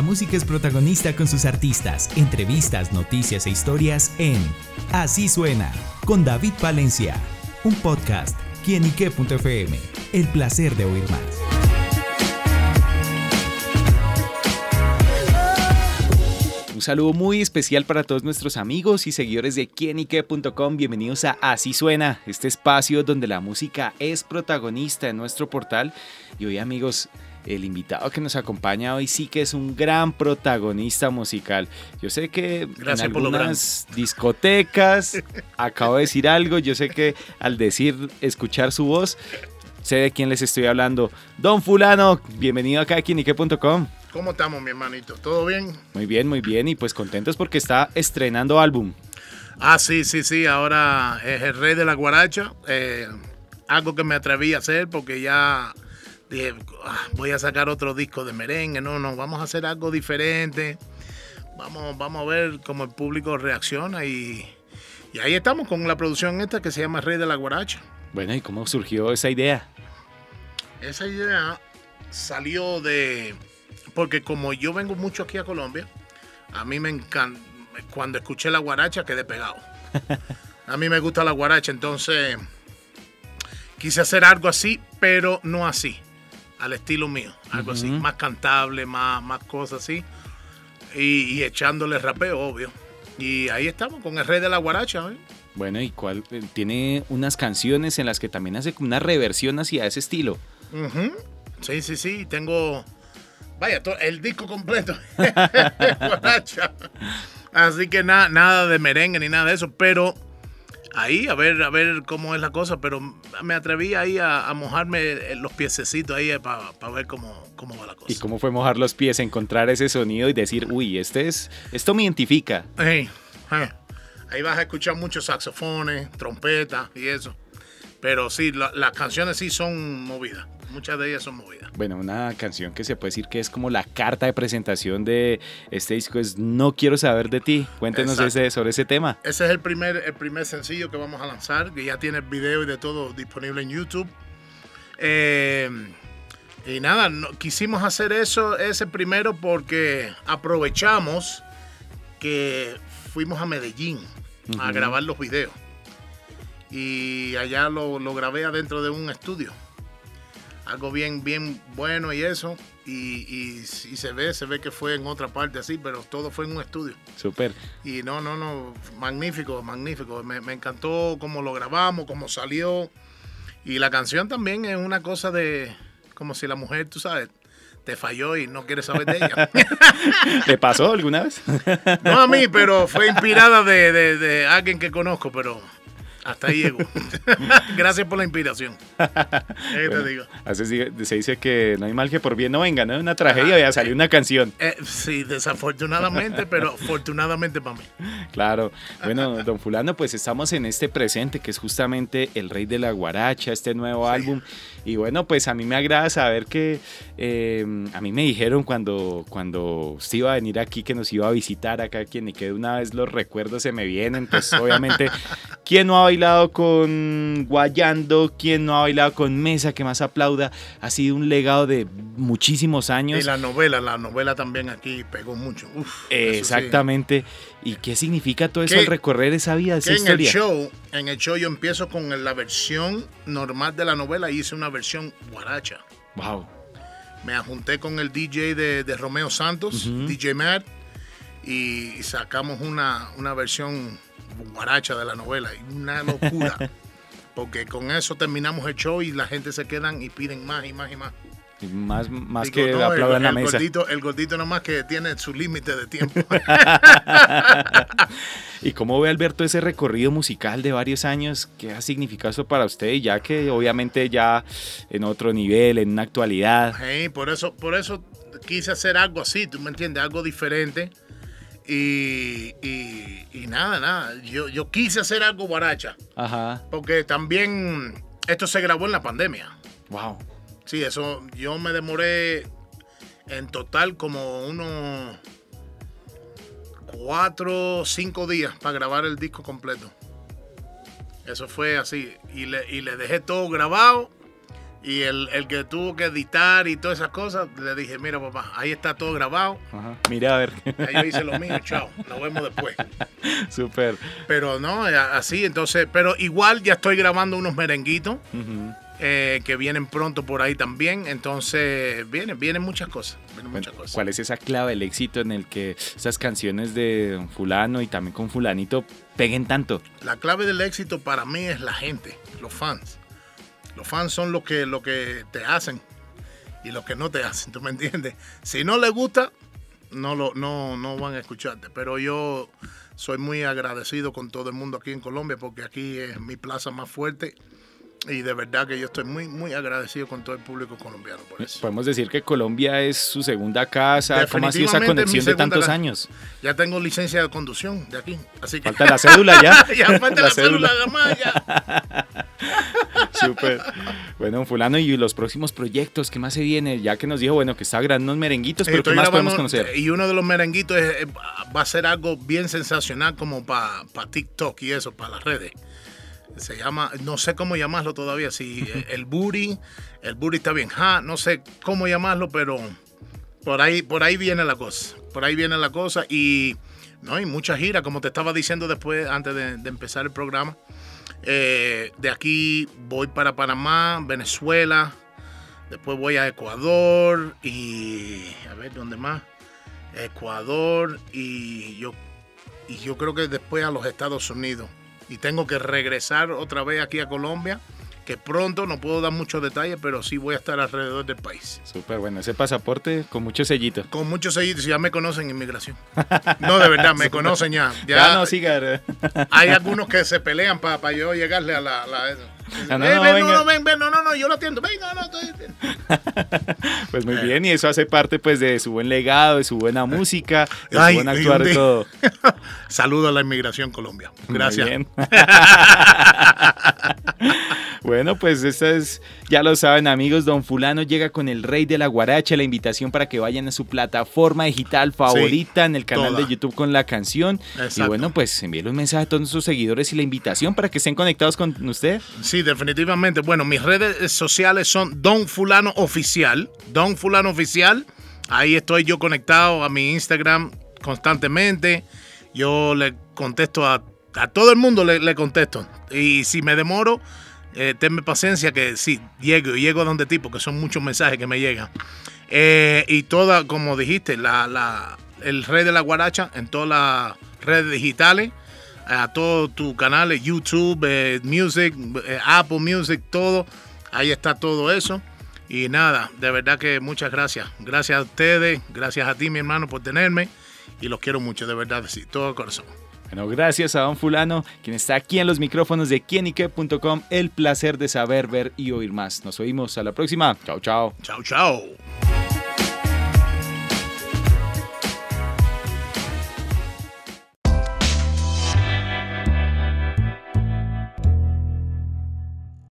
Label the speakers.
Speaker 1: La música es protagonista con sus artistas, entrevistas, noticias e historias en Así suena con David Valencia, un podcast quienique.fm. El placer de oír más. Un saludo muy especial para todos nuestros amigos y seguidores de quienique.com. Bienvenidos a Así Suena, este espacio donde la música es protagonista en nuestro portal. Y hoy amigos, el invitado que nos acompaña hoy sí que es un gran protagonista musical. Yo sé que
Speaker 2: Gracias
Speaker 1: en algunas discotecas acabo de decir algo. Yo sé que al decir, escuchar su voz, sé de quién les estoy hablando. Don Fulano, bienvenido acá a quienique.com.
Speaker 2: ¿Cómo estamos, mi hermanito? ¿Todo bien?
Speaker 1: Muy bien, muy bien. Y pues contentos porque está estrenando álbum.
Speaker 2: Ah, sí, sí, sí. Ahora es el rey de la guaracha. Eh, algo que me atreví a hacer porque ya dije, ah, voy a sacar otro disco de merengue. No, no, vamos a hacer algo diferente. Vamos, vamos a ver cómo el público reacciona y, y ahí estamos con la producción esta que se llama Rey de la Guaracha.
Speaker 1: Bueno, ¿y cómo surgió esa idea?
Speaker 2: Esa idea salió de... Porque como yo vengo mucho aquí a Colombia, a mí me encanta... Cuando escuché la guaracha quedé pegado. A mí me gusta la guaracha, entonces quise hacer algo así, pero no así, al estilo mío. Algo así, más cantable, más, más cosas así. Y, y echándole rapeo, obvio. Y ahí estamos con el rey de la guaracha. ¿eh?
Speaker 1: Bueno, ¿y cuál? eh, Tiene unas canciones en las que también hace como una reversión hacia ese estilo.
Speaker 2: Ujú. Sí, sí, sí. Tengo. Vaya, el disco completo. Guaracha. Así que nada, nada de merengue ni nada de eso. Pero ahí, a ver, a ver cómo es la cosa. Pero me atreví ahí a, a mojarme los piececitos ahí para ver cómo, cómo va la cosa.
Speaker 1: ¿Y cómo fue mojar los pies, encontrar ese sonido y decir, uy, este es, esto me identifica?
Speaker 2: Eh. Ahí vas a escuchar muchos saxofones, trompetas y eso. Pero sí, la- las canciones sí son movidas. Muchas de ellas son movidas.
Speaker 1: Bueno, una canción que se puede decir que es como la carta de presentación de este disco es No quiero saber de ti. Cuéntenos ese, sobre ese tema.
Speaker 2: Ese es el primer, el primer sencillo que vamos a lanzar, que ya tiene el video y de todo disponible en YouTube. Eh, y nada, no- quisimos hacer eso, ese primero, porque aprovechamos que fuimos a Medellín a
Speaker 1: Ujú.
Speaker 2: grabar los videos. Y allá lo, lo grabé adentro de un estudio. Algo bien, bien bueno y eso. Y, y, y se ve, se ve que fue en otra parte así, pero todo fue en un estudio.
Speaker 1: Súper.
Speaker 2: Y no, no, no, magnífico, magnífico. Me, me encantó cómo lo grabamos, cómo salió. Y la canción también es una cosa de, como si la mujer, tú sabes, te falló y no quieres saber de ella.
Speaker 1: ¿Te pasó alguna vez?
Speaker 2: no a mí, pero fue inspirada de, de- de alguien que conozco, pero hasta ahí llegó. Gracias por la inspiración. ¿Qué
Speaker 1: Bueno,
Speaker 2: te digo?
Speaker 1: así se, dice que no hay mal que por bien no venga, ¿no? Una tragedia, ya salió una canción.
Speaker 2: Eh, sí, desafortunadamente, pero afortunadamente para mí.
Speaker 1: Claro. Bueno, don Fulano, pues estamos en este presente que es justamente El Rey de la Guaracha, este nuevo
Speaker 2: Sí.
Speaker 1: álbum. Y bueno, pues a mí me agrada saber que eh, a mí me dijeron cuando, cuando usted iba a venir aquí, que nos iba a visitar acá, quien y que de una vez los recuerdos se me vienen. Pues obviamente, ¿quién no ha bailado con Guayando? ¿Quién no ha bailado con Mesa? Que más aplauda. Ha sido un legado de muchísimos años.
Speaker 2: Y la novela, la novela también aquí pegó mucho. Uf, eso sí.
Speaker 1: Exactamente. ¿Y qué significa todo eso al recorrer esa vida, esa
Speaker 2: en el show, en el show yo empiezo con la versión normal de la novela y hice una versión guaracha.
Speaker 1: Wow.
Speaker 2: Me junté con el DJ de, de Romeo Santos. DJ Matt, y sacamos una, una versión guaracha de la novela. Y una locura. Porque con eso terminamos el show y la gente se quedan y piden más y más y más.
Speaker 1: Y Más, más
Speaker 2: Digo,
Speaker 1: que
Speaker 2: no, el-
Speaker 1: aplaudan la
Speaker 2: el
Speaker 1: mesa.
Speaker 2: Gordito, el gordito nomás que tiene su límite de tiempo.
Speaker 1: ¿Y cómo ve Alberto ese recorrido musical de varios años? ¿Qué ha significado eso para usted? Ya que obviamente ya en otro nivel, en una actualidad.
Speaker 2: Sí, por eso, por eso quise hacer algo así, tú me entiendes, algo diferente. Y, y- y nada, nada. Yo, yo quise hacer algo guaracha.
Speaker 1: Ajá.
Speaker 2: Porque también esto se grabó en la pandemia.
Speaker 1: Wow.
Speaker 2: Sí, eso yo me demoré en total como unos cuatro o cinco días para grabar el disco completo. Eso fue así. Y le, y le dejé todo grabado Y el, el, que tuvo que editar y todas esas cosas, le dije, mira papá, ahí está todo grabado.
Speaker 1: Ajá. Mira a ver.
Speaker 2: Ahí yo hice lo mío, chao, nos vemos después.
Speaker 1: Súper.
Speaker 2: Pero no, así, entonces, pero igual ya estoy grabando unos merenguitos. Uh eh, que vienen pronto por ahí también. Entonces, vienen, vienen muchas cosas. Vienen muchas cosas.
Speaker 1: ¿Cuál es esa clave del éxito en el que esas canciones de fulano y también con fulanito peguen tanto?
Speaker 2: La clave del éxito para mí es la gente, los fans. Los fans son los que, lo que te hacen y los que no te hacen, ¿tú me entiendes? Si no les gusta, no, lo, no, no van a escucharte. Pero yo soy muy agradecido con todo el mundo aquí en Colombia porque aquí es mi plaza más fuerte y de verdad que yo estoy muy, muy agradecido con todo el público colombiano por eso.
Speaker 1: Podemos decir que Colombia es su segunda casa. ¿Cómo ha sido esa conexión de tantos años?
Speaker 2: Ya tengo licencia de conducción de aquí. Así
Speaker 1: Falta la cédula ya.
Speaker 2: ya falta la, cédula, más ya.
Speaker 1: Súper. Bueno, fulano, y los próximos proyectos, ¿qué más se viene? Ya que nos dijo, bueno, que está grabando unos merenguitos, pero ¿qué más podemos conocer?
Speaker 2: Y uno de los merenguitos va a ser algo bien sensacional como para TikTok y eso, para las redes se llama, no sé cómo llamarlo todavía, si el booty, el booty está bien, ja, no sé cómo llamarlo, pero por ahí, por ahí viene la cosa, por ahí viene la cosa y no hay mucha gira, como te estaba diciendo después, antes de, empezar el programa. Eh, de aquí voy para Panamá, Venezuela, después voy a Ecuador y a ver dónde más. Ecuador y yo y yo creo que después a los Estados Unidos y tengo que regresar otra vez aquí a Colombia que pronto no puedo dar muchos detalles, pero sí voy a estar alrededor del país.
Speaker 1: Súper bueno, ese pasaporte con muchos sellitos.
Speaker 2: Con muchos sellitos, ya me conocen en inmigración. No, de verdad, me conocen ya.
Speaker 1: Ya, no, siga.
Speaker 2: Hay algunos que se pelean para yo llegarle a la... no, no, no, ven, no, ven, ven, no, no, no, yo lo atiendo. No, estoy.
Speaker 1: Pues muy bien, y eso hace parte pues de su buen legado, de su buena música, de su buen actuar, de todo.
Speaker 2: Saludo a la inmigración Colombia. Gracias. Muy bien.
Speaker 1: Bueno, pues esta es, ya lo saben amigos, Don Fulano llega con el Rey de la Guaracha, la invitación para que vayan a su plataforma digital favorita en el canal de YouTube con la canción. Y bueno, pues envíe un mensaje a todos sus seguidores y la invitación para que estén conectados con usted.
Speaker 2: Sí, definitivamente. Bueno, mis redes sociales son Don Fulano Oficial, Don Fulano Oficial. Ahí estoy yo conectado a mi Instagram constantemente. Yo le contesto a, todo el mundo, le, le contesto. Y si me demoro, eh, tenme paciencia que sí, llego, llego a donde ti, porque son muchos mensajes que me llegan. Eh, y toda, como dijiste, la, la, el rey de la guaracha en todas las redes digitales, a todos tus canales, YouTube, eh, Music, Apple Music, todo. Ahí está todo eso. Y nada, de verdad que muchas gracias. Gracias a ustedes, gracias a ti, mi hermano, por tenerme. Y los quiero mucho, de verdad, sí, todo corazón.
Speaker 1: Bueno, gracias a Don Fulano, quien está aquí en los micrófonos de quienique.com. El placer de saber, ver y oír más. Nos oímos a la próxima. Chao, chao.
Speaker 2: Chao, chao.